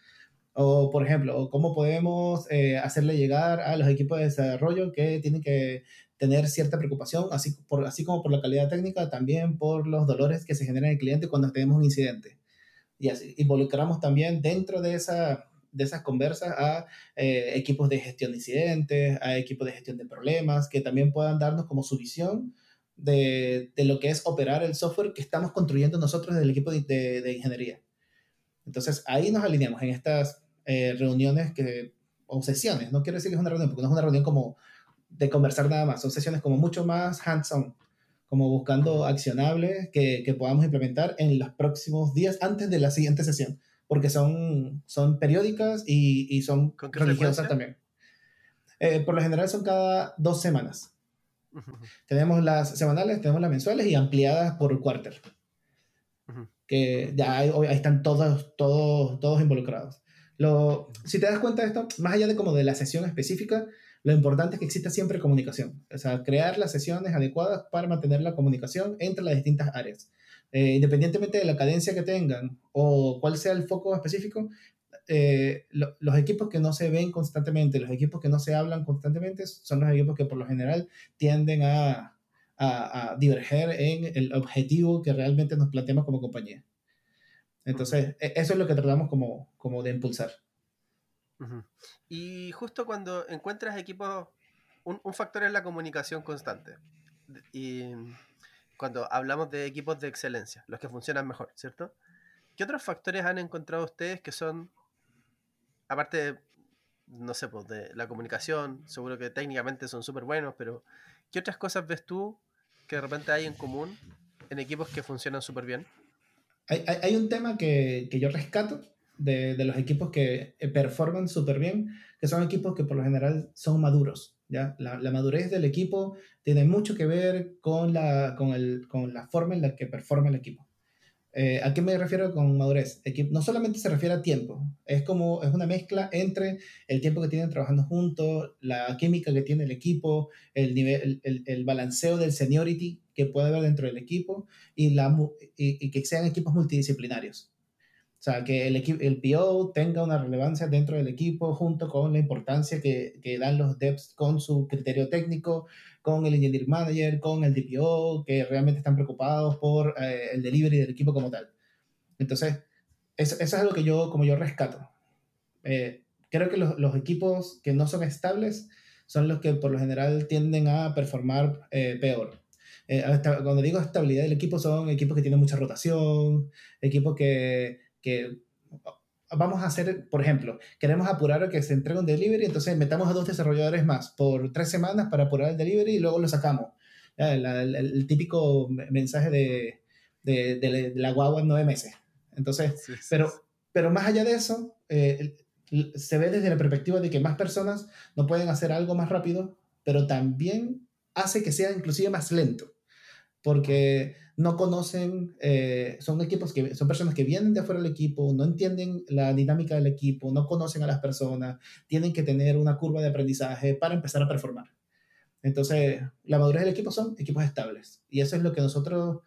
O, por ejemplo, cómo podemos eh, hacerle llegar a los equipos de desarrollo que tienen que tener cierta preocupación, así, por, así como por la calidad técnica, también por los dolores que se generan en el cliente cuando tenemos un incidente. Y así involucramos también dentro de, esa, de esas conversas a eh, equipos de gestión de incidentes, a equipos de gestión de problemas, que también puedan darnos como su visión de, de lo que es operar el software que estamos construyendo nosotros del equipo de, de, de ingeniería. Entonces ahí nos alineamos en estas eh, reuniones que, o sesiones, no quiero decir que es una reunión, porque no es una reunión como de conversar nada más, son sesiones como mucho más hands-on, como buscando accionables que, que, podamos implementar en los próximos días antes de la siguiente sesión, porque son, son periódicas y, y son religiosas también. Eh, por lo general son cada dos semanas. Tenemos las semanales, tenemos las mensuales y ampliadas por quarter. Que ya ahí están todos, todos, todos involucrados. Lo, si te das cuenta de esto, más allá de como de la sesión específica, lo importante es que exista siempre comunicación. O sea, crear las sesiones adecuadas para mantener la comunicación entre las distintas áreas. Eh, independientemente de la cadencia que tengan o cuál sea el foco específico, eh, los equipos que no se ven constantemente, los equipos que no se hablan constantemente, son los equipos que por lo general tienden a, diverger en el objetivo que realmente nos planteamos como compañía. Entonces, e, eso es lo que tratamos como, como de impulsar. Y justo cuando encuentras equipos, un, factor es la comunicación constante. Y cuando hablamos de equipos de excelencia, los que funcionan mejor, ¿cierto? ¿Qué otros factores han encontrado ustedes que son, aparte de, no sé, pues de la comunicación, seguro que técnicamente son súper buenos, pero ¿qué otras cosas ves tú que de repente hay en común en equipos que funcionan súper bien? Hay, un tema que, yo rescato de, los equipos que eh, performan súper bien, que son equipos que por lo general son maduros. ¿ya? La, madurez del equipo tiene mucho que ver con la, con la forma en la que performa el equipo. Eh, ¿A qué me refiero con madurez? No solamente se refiere a tiempo, es como es una mezcla entre el tiempo que tienen trabajando juntos, la química que tiene el equipo, el, nivel, el, el balanceo del seniority que puede haber dentro del equipo y, la, y, y que sean equipos multidisciplinarios. O sea, que el, el PO tenga una relevancia dentro del equipo junto con la importancia que, que dan los devs con su criterio técnico, con el engineering manager, con el DPO, que realmente están preocupados por eh, el delivery del equipo como tal. Entonces, eso, eso, es algo que yo, como yo rescato. Eh, creo que los, los, equipos que no son estables son los que por lo general tienden a performar eh, peor. cuando digo estabilidad del equipo son equipos que tienen mucha rotación, equipos que que vamos a hacer, por ejemplo, queremos apurar a que se entregue un delivery, entonces metamos a dos desarrolladores más por tres semanas para apurar el delivery y luego lo sacamos. El, el, típico mensaje de, de, de, la guagua en nueve meses. Entonces, pero, pero más allá de eso, eh, se ve desde la perspectiva de que más personas no pueden hacer algo más rápido, pero también hace que sea inclusive más lento. Porque no conocen, eh, son equipos que son personas que vienen de afuera del equipo, no entienden la dinámica del equipo, no conocen a las personas, tienen que tener una curva de aprendizaje para empezar a performar. Entonces, la madurez del equipo son equipos estables. Y eso es lo que nosotros,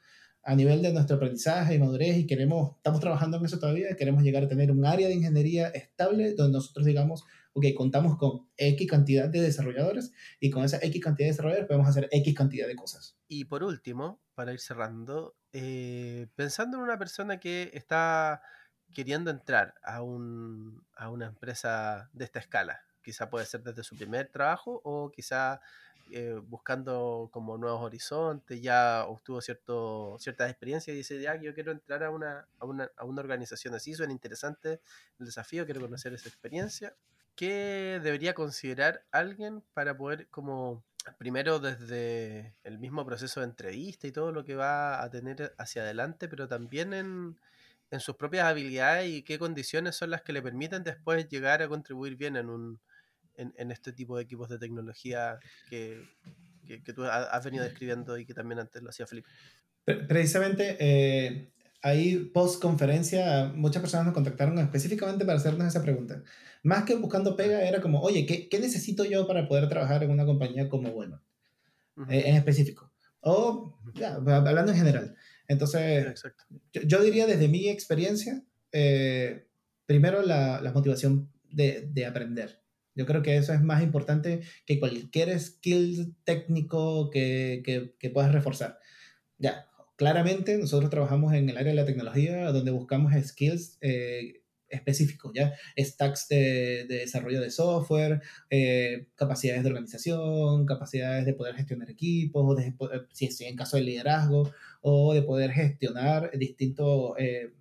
a nivel de nuestro aprendizaje y madurez, y queremos, estamos trabajando en eso todavía, queremos llegar a tener un área de ingeniería estable donde nosotros digamos, ok, contamos con X cantidad de desarrolladores y con esa X cantidad de desarrolladores podemos hacer X cantidad de cosas. Y por último, para ir cerrando, eh, pensando en una persona que está queriendo entrar a, un, a una empresa de esta escala, quizá puede ser desde su primer trabajo o quizá eh, buscando como nuevos horizontes, ya obtuvo cierto, ciertas experiencias y dice, ya, yo quiero entrar a una, a una, a una organización así, suena interesante el desafío, quiero conocer esa experiencia. ¿Qué debería considerar alguien para poder como primero desde el mismo proceso de entrevista y todo lo que va a tener hacia adelante, pero también en, en sus propias habilidades y qué condiciones son las que le permiten después llegar a contribuir bien en, un, en, este tipo de equipos de tecnología que, que, que, tú has venido describiendo y que también antes lo hacía Felipe. Precisamente eh, ahí post conferencia muchas personas nos contactaron específicamente para hacernos esa pregunta. Más que buscando pega era como, oye, ¿qué, qué necesito yo para poder trabajar en una compañía como bueno? Eh, en específico. O, ya, hablando en general. Entonces, yo, yo, diría desde mi experiencia, eh, primero la, la motivación de, de, aprender. Yo creo que eso es más importante que cualquier skill técnico que, que, que puedas reforzar. Ya, claramente nosotros trabajamos en el área de la tecnología donde buscamos skills eh, específicos, ¿ya? Stacks de, de desarrollo de software, eh, capacidades de organización, capacidades de poder gestionar equipos, de, si estoy en caso de liderazgo, o de poder gestionar distintos eh,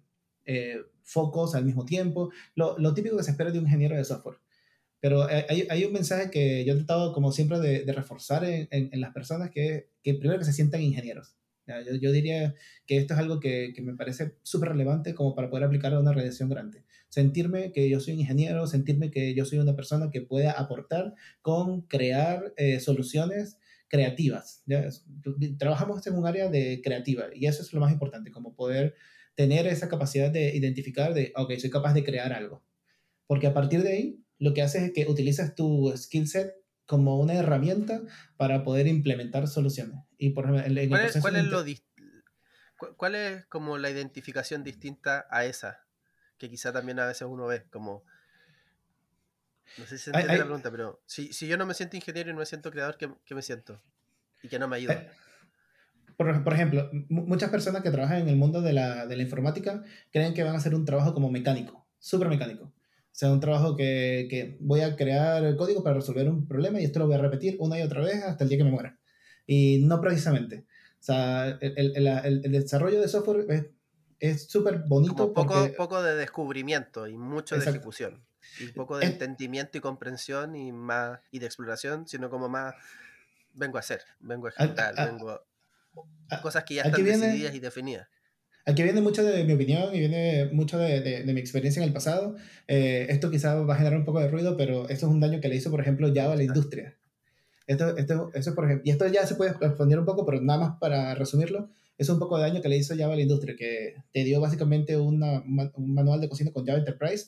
eh, focos al mismo tiempo, lo, lo, típico que se espera de un ingeniero de software. Pero hay, un mensaje que yo he tratado, como siempre, de, reforzar en, las personas, que, que primero que se sientan ingenieros. Yo, yo, diría que esto es algo que, que me parece súper relevante como para poder aplicar a una realización grande. Sentirme que yo soy un ingeniero, sentirme que yo soy una persona que pueda aportar con crear eh, soluciones creativas. ¿ya? Trabajamos en un área de creativa y eso es lo más importante, como poder tener esa capacidad de identificar de, ok, soy capaz de crear algo. Porque a partir de ahí, lo que haces es que utilizas tu skill set como una herramienta para poder implementar soluciones. Y por ejemplo, en ¿Cuál, es, ¿cuál, es lo ¿Cuál es como la identificación distinta a esa? Que quizá también a veces uno ve como... No sé si se entiende la pregunta, pero si, si, yo no me siento ingeniero y no me siento creador, ¿qué, qué me siento? Y que no me ayuda. Eh, por, por, ejemplo, muchas personas que trabajan en el mundo de la, de la informática creen que van a hacer un trabajo como mecánico, súper mecánico sea un trabajo que, que, voy a crear el código para resolver un problema y esto lo voy a repetir una y otra vez hasta el día que me muera. Y no precisamente. O sea, el, el, el, el desarrollo de software es súper bonito. Como poco, porque... poco de descubrimiento y mucho Exacto. de ejecución. Y poco de es... entendimiento y comprensión y, más, y de exploración, sino como más vengo a hacer, vengo a ejecutar, a, a, vengo a, cosas que ya están viene... decididas y definidas. Aquí viene mucho de mi opinión y viene mucho de, de, de mi experiencia en el pasado. Eh, esto quizás va a generar un poco de ruido, pero esto es un daño que le hizo, por ejemplo, Java a la industria. Esto, esto, eso por ejemplo, y esto ya se puede responder un poco, pero nada más para resumirlo, es un poco de daño que le hizo Java a la industria, que te dio básicamente una, un manual de cocina con Java Enterprise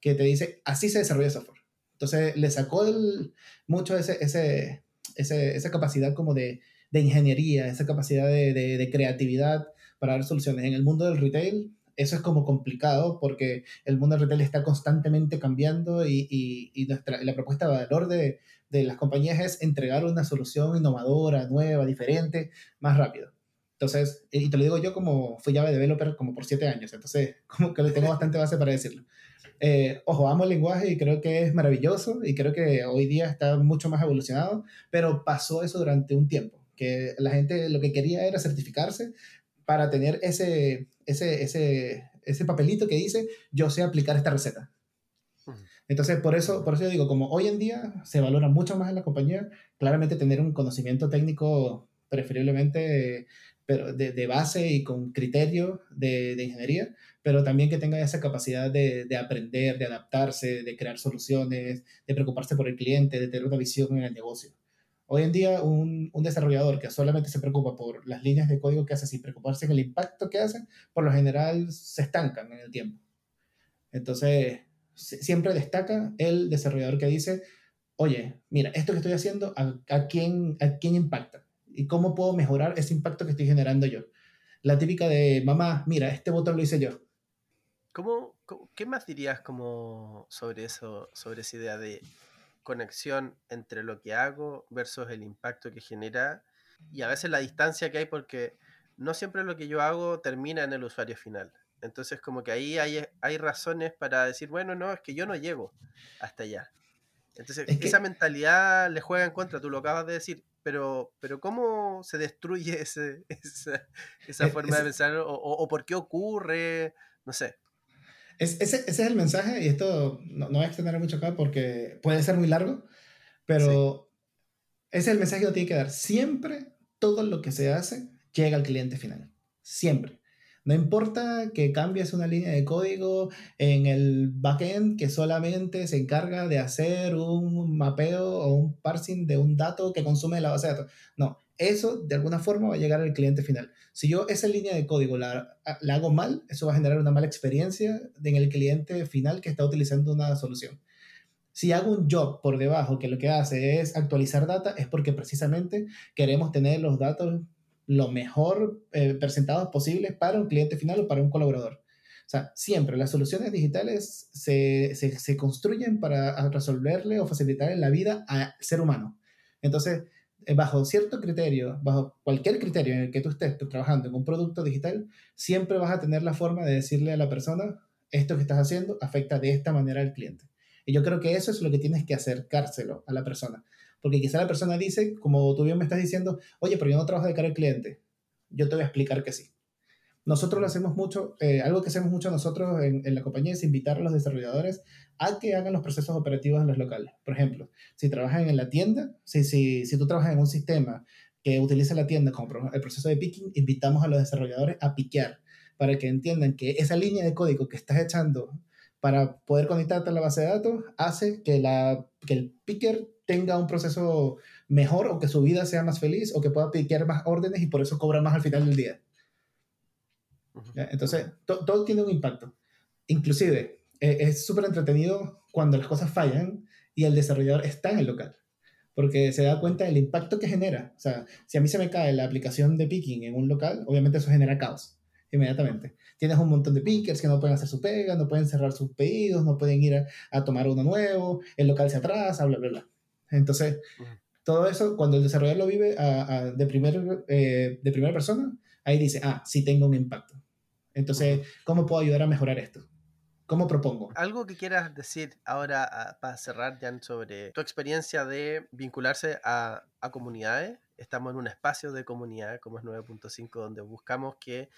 que te dice, así se desarrolla software. Entonces le sacó el, mucho ese, ese, ese, esa capacidad como de, de ingeniería, esa capacidad de, de, de, creatividad para dar soluciones. En el mundo del retail eso es como complicado porque el mundo del retail está constantemente cambiando y, y, y nuestra, la propuesta de valor de, de las compañías es entregar una solución innovadora, nueva, diferente, más rápido. Entonces, y te lo digo yo como fui Java developer como por siete años, entonces como que le tengo bastante base para decirlo. Eh, ojo, amo el lenguaje y creo que es maravilloso y creo que hoy día está mucho más evolucionado, pero pasó eso durante un tiempo, que la gente lo que quería era certificarse para tener ese, ese, ese, ese papelito que dice yo sé aplicar esta receta. Entonces, por eso, por eso yo digo, como hoy en día se valora mucho más en la compañía, claramente tener un conocimiento técnico preferiblemente pero de, de base y con criterio de, de, ingeniería, pero también que tenga esa capacidad de, de, aprender, de adaptarse, de crear soluciones, de preocuparse por el cliente, de tener una visión en el negocio. Hoy en día, un, desarrollador que solamente se preocupa por las líneas de código que hace sin preocuparse en el impacto que hace, por lo general se estancan en el tiempo. Entonces, siempre destaca el desarrollador que dice, oye, mira, esto que estoy haciendo, ¿a, a, quién, a quién impacta? ¿Y cómo puedo mejorar ese impacto que estoy generando yo? La típica de, mamá, mira, este botón lo hice yo. ¿Cómo, qué más dirías como sobre eso, sobre esa idea de conexión entre lo que hago versus el impacto que genera y a veces la distancia que hay porque no siempre lo que yo hago termina en el usuario final. Entonces como que ahí hay, hay razones para decir, bueno, no, es que yo no llego hasta allá. Entonces es que... esa mentalidad le juega en contra, tú lo acabas de decir, pero, pero ¿cómo se destruye ese, esa, esa es, forma es, de pensar? O, o, por qué ocurre? No sé. Es, ese, ese, es el mensaje, y esto no, no, voy a extender mucho acá porque puede ser muy largo, pero sí. ese es el mensaje que tiene que dar. Siempre todo lo que se hace llega al cliente final. Siempre. No importa que cambies una línea de código en el backend que solamente se encarga de hacer un mapeo o un parsing de un dato que consume la base de datos. No, eso de alguna forma va a llegar al cliente final. Si yo esa línea de código la, la hago mal, eso va a generar una mala experiencia en el cliente final que está utilizando una solución. Si hago un job por debajo que lo que hace es actualizar data, es porque precisamente queremos tener los datos lo mejor eh, presentados posibles para un cliente final o para un colaborador. O sea, siempre las soluciones digitales se, se, se construyen para resolverle o facilitarle la vida al ser humano. Entonces, bajo cierto criterio, bajo cualquier criterio en el que tú estés trabajando en un producto digital, siempre vas a tener la forma de decirle a la persona, esto que estás haciendo afecta de esta manera al cliente. Y yo creo que eso es lo que tienes que acercárselo a la persona. Porque quizá la persona dice, como tú bien me estás diciendo, oye, pero yo no trabajo de cara al cliente. Yo te voy a explicar que sí. Nosotros lo hacemos mucho, eh, algo que hacemos mucho nosotros en, en, la compañía es invitar a los desarrolladores a que hagan los procesos operativos en los locales. Por ejemplo, si trabajan en la tienda, si, si, si tú trabajas en un sistema que utiliza la tienda como el proceso de picking, invitamos a los desarrolladores a piquear para que entiendan que esa línea de código que estás echando para poder conectarte a la base de datos hace que, la, que el picker tenga un proceso mejor o que su vida sea más feliz o que pueda piquear más órdenes y por eso cobra más al final del día. Entonces, to, todo tiene un impacto. Inclusive, eh, es súper entretenido cuando las cosas fallan y el desarrollador está en el local, porque se da cuenta del impacto que genera. O sea, si a mí se me cae la aplicación de picking en un local, obviamente eso genera caos inmediatamente. Tienes un montón de pickers que no pueden hacer su pega, no pueden cerrar sus pedidos, no pueden ir a, a tomar uno nuevo, el local se atrasa, bla, bla, bla. Entonces, todo eso, cuando el desarrollador lo vive a, a, de, primer, eh, de primera persona, ahí dice, ah, sí tengo un impacto. Entonces, ¿cómo puedo ayudar a mejorar esto? ¿Cómo propongo? Algo que quieras decir ahora a, para cerrar, Jan, sobre tu experiencia de vincularse a, a comunidades. Estamos en un espacio de comunidad como es 9.5, donde buscamos que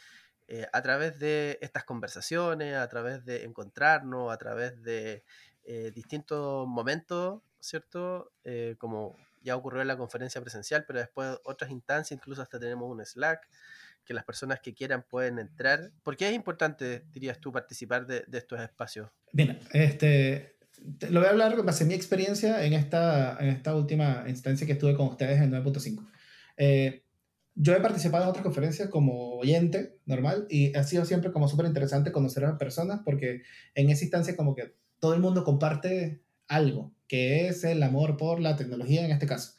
eh, a través de estas conversaciones, a través de encontrarnos, a través de eh, distintos momentos, ¿cierto? Eh, como ya ocurrió en la conferencia presencial, pero después otras instancias, incluso hasta tenemos un Slack, que las personas que quieran pueden entrar. ¿Por qué es importante, dirías tú, participar de, estos espacios? Bien, este, lo voy a hablar base mi experiencia en esta, en esta última instancia que estuve con ustedes en 9.5. Eh, yo he participado en otras conferencias como oyente normal y ha sido siempre como súper interesante conocer a las personas porque en esa instancia como que todo el mundo comparte algo, que es el amor por la tecnología en este caso,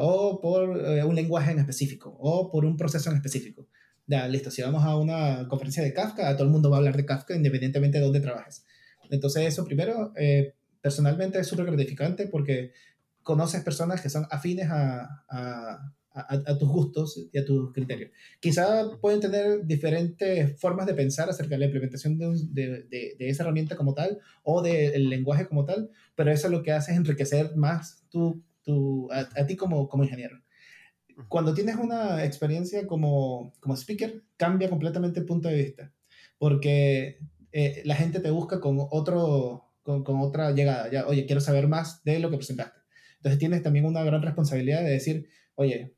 o por eh, un lenguaje en específico, o por un proceso en específico. Ya, listo, si vamos a una conferencia de Kafka, todo el mundo va a hablar de Kafka independientemente de dónde trabajes. Entonces eso primero, eh, personalmente es súper gratificante porque conoces personas que son afines a, a, a, tus gustos y a tus criterios. Quizá pueden tener diferentes formas de pensar acerca de la implementación de, de, de, esa herramienta como tal o del lenguaje como tal, pero eso lo que hace es enriquecer más tu, tu, a, ti como, como ingeniero. Cuando tienes una experiencia como, como speaker, cambia completamente el punto de vista, porque eh, la gente te busca con, otro, con, con otra llegada. Ya, oye, quiero saber más de lo que presentaste. Entonces tienes también una gran responsabilidad de decir, oye,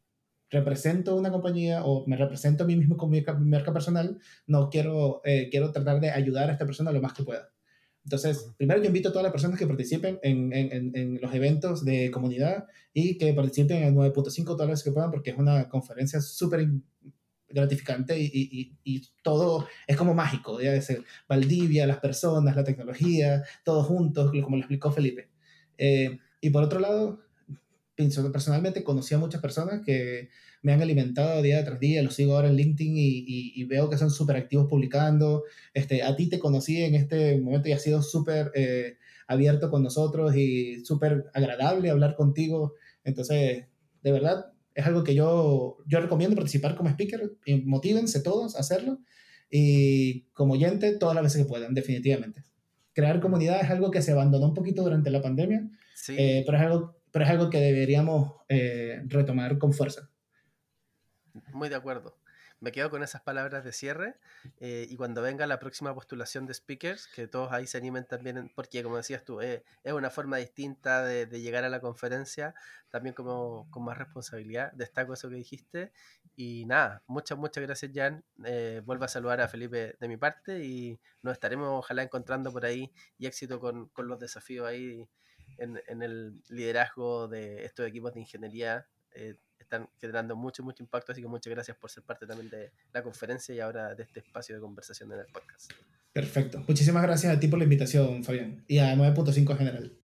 represento una compañía o me represento a mí mismo con mi marca personal, no quiero, eh, quiero tratar de ayudar a esta persona lo más que pueda. Entonces, primero yo invito a todas las personas que participen en, en, en los eventos de comunidad y que participen en el 9.5 todas las que puedan porque es una conferencia súper gratificante y, y, y, todo es como mágico, ya ser Valdivia, las personas, la tecnología, todos juntos, como lo explicó Felipe. Eh, y por otro lado, personalmente conocí a muchas personas que me han alimentado día tras día, los sigo ahora en LinkedIn y, y, veo que son súper activos publicando. Este, a ti te conocí en este momento y has sido súper eh, abierto con nosotros y súper agradable hablar contigo. Entonces, de verdad, es algo que yo, yo recomiendo participar como speaker. Motívense todos a hacerlo. Y como oyente, todas las veces que puedan, definitivamente. Crear comunidad es algo que se abandonó un poquito durante la pandemia, eh, pero, es algo, pero es algo que deberíamos eh, retomar con fuerza. Muy de acuerdo me quedo con esas palabras de cierre eh, y cuando venga la próxima postulación de speakers, que todos ahí se animen también, porque como decías tú, eh, es una forma distinta de, llegar a la conferencia, también como con más responsabilidad. Destaco eso que dijiste y nada, muchas, muchas gracias Jan. Eh, vuelvo a saludar a Felipe de mi parte y nos estaremos ojalá encontrando por ahí y éxito con, con los desafíos ahí en, en, el liderazgo de estos equipos de ingeniería. Están generando mucho, mucho impacto, así que muchas gracias por ser parte también de la conferencia y ahora de este espacio de conversación en el podcast. Perfecto. Muchísimas gracias a ti por la invitación, Fabián, y a 9.5 en general.